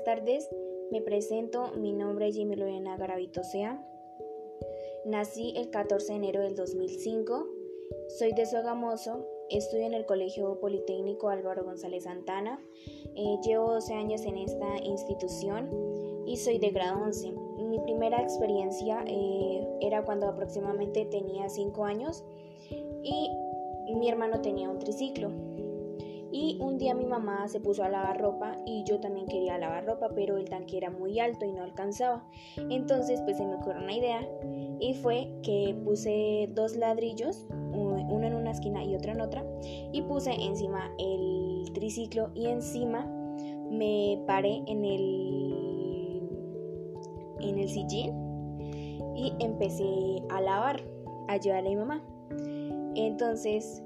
Buenas tardes, me presento, mi nombre es Jimmy Lorena Garavito Sea. Nací el 14 de enero del 2005, soy de Sogamoso, estudio en el Colegio Politécnico Álvaro González Santana, eh, llevo 12 años en esta institución y soy de grado 11. Mi primera experiencia eh, era cuando aproximadamente tenía 5 años y mi hermano tenía un triciclo. Y un día mi mamá se puso a lavar ropa y yo también quería lavar ropa, pero el tanque era muy alto y no alcanzaba. Entonces pues se me ocurrió una idea y fue que puse dos ladrillos, uno en una esquina y otro en otra, y puse encima el triciclo y encima me paré en el en el sillín y empecé a lavar, a ayudarle a mi mamá. Entonces,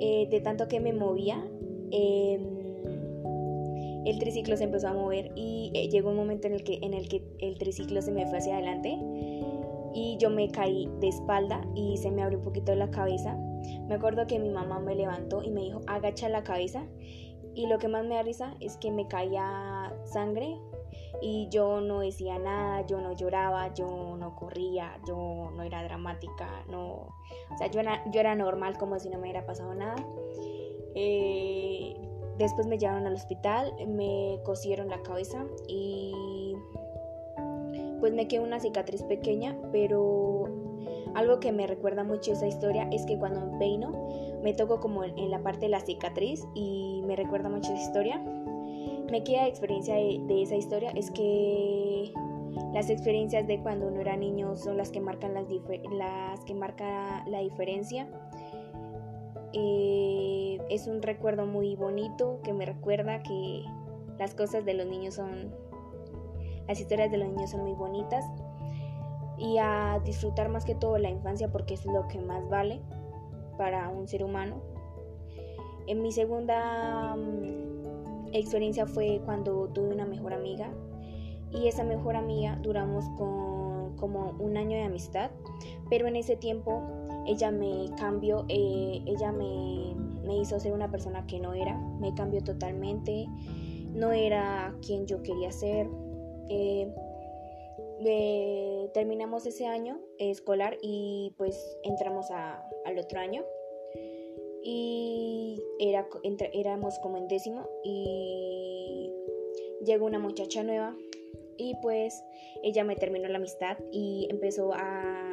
eh, de tanto que me movía, Em, el triciclo se empezó a mover y eh, llegó un momento en el, que, en el que el triciclo se me fue hacia adelante y yo me caí de espalda y se me abrió un poquito la cabeza. Me acuerdo que mi mamá me levantó y me dijo, agacha la cabeza. Y lo que más me da risa es que me caía sangre y yo no decía nada, yo no lloraba, yo no corría, yo no era dramática, no, o sea, yo era, yo era normal como si no me hubiera pasado nada. Eh, después me llevaron al hospital, me cosieron la cabeza y pues me quedó una cicatriz pequeña, pero algo que me recuerda mucho esa historia es que cuando peino me toco como en la parte de la cicatriz y me recuerda mucho esa historia. Me queda experiencia de, esa historia es que las experiencias de cuando uno era niño son las que marcan las que marca la diferencia. Eh, es un recuerdo muy bonito que me recuerda que las cosas de los niños son, las historias de los niños son muy bonitas y a disfrutar más que todo la infancia porque es lo que más vale para un ser humano. En mi segunda mm, experiencia fue cuando tuve una mejor amiga y esa mejor amiga duramos con, como un año de amistad, pero en ese tiempo ella me cambió, eh, ella me, hizo ser una persona que no era, me cambió totalmente, no era quien yo quería ser. Eh, terminamos ese año escolar y pues entramos al otro año y era, éramos como en décimo y llegó una muchacha nueva y pues ella me terminó la amistad y empezó a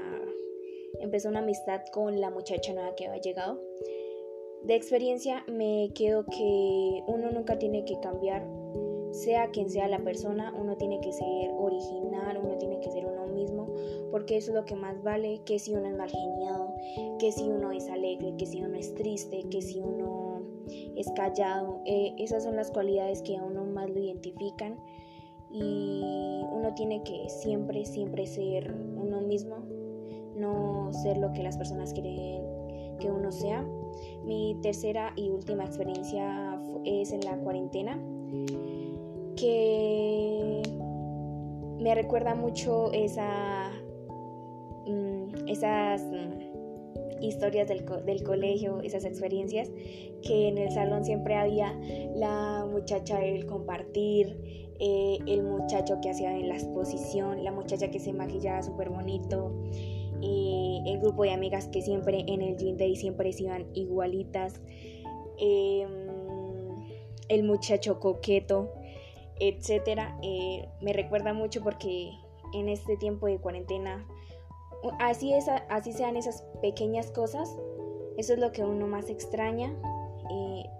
empezó una amistad con la muchacha nueva que había llegado. De experiencia me quedo que uno nunca tiene que cambiar, sea quien sea la persona, uno tiene que ser original, uno tiene que ser uno mismo, porque eso es lo que más vale, que si uno es mal geniado, que si uno es alegre, que si uno es triste, que si uno es callado, eh, esas son las cualidades que a uno más lo identifican y uno tiene que siempre, siempre ser uno mismo no ser lo que las personas quieren que uno sea. Mi tercera y última experiencia es en la cuarentena, que me recuerda mucho esa, mm, esas historias del, del, colegio, esas experiencias, que en el salón siempre había la muchacha del compartir, eh, el muchacho que hacía en la exposición, la muchacha que se maquillaba súper bonito, el grupo de amigas que siempre en el gym day siempre se iban igualitas, em, el muchacho coqueto, etcétera. Eh, me recuerda mucho porque en este tiempo de cuarentena, así, es, así sean esas pequeñas cosas, eso es lo que uno más extraña.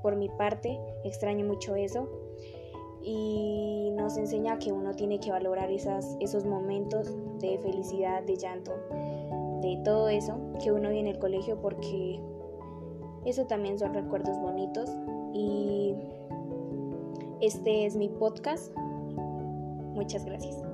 Por mi parte, extraño mucho eso y nos enseña que uno tiene que valorar esas, esos momentos de felicidad, de llanto, de todo eso que uno vive en el colegio porque eso también son recuerdos bonitos y este es mi podcast. Muchas gracias.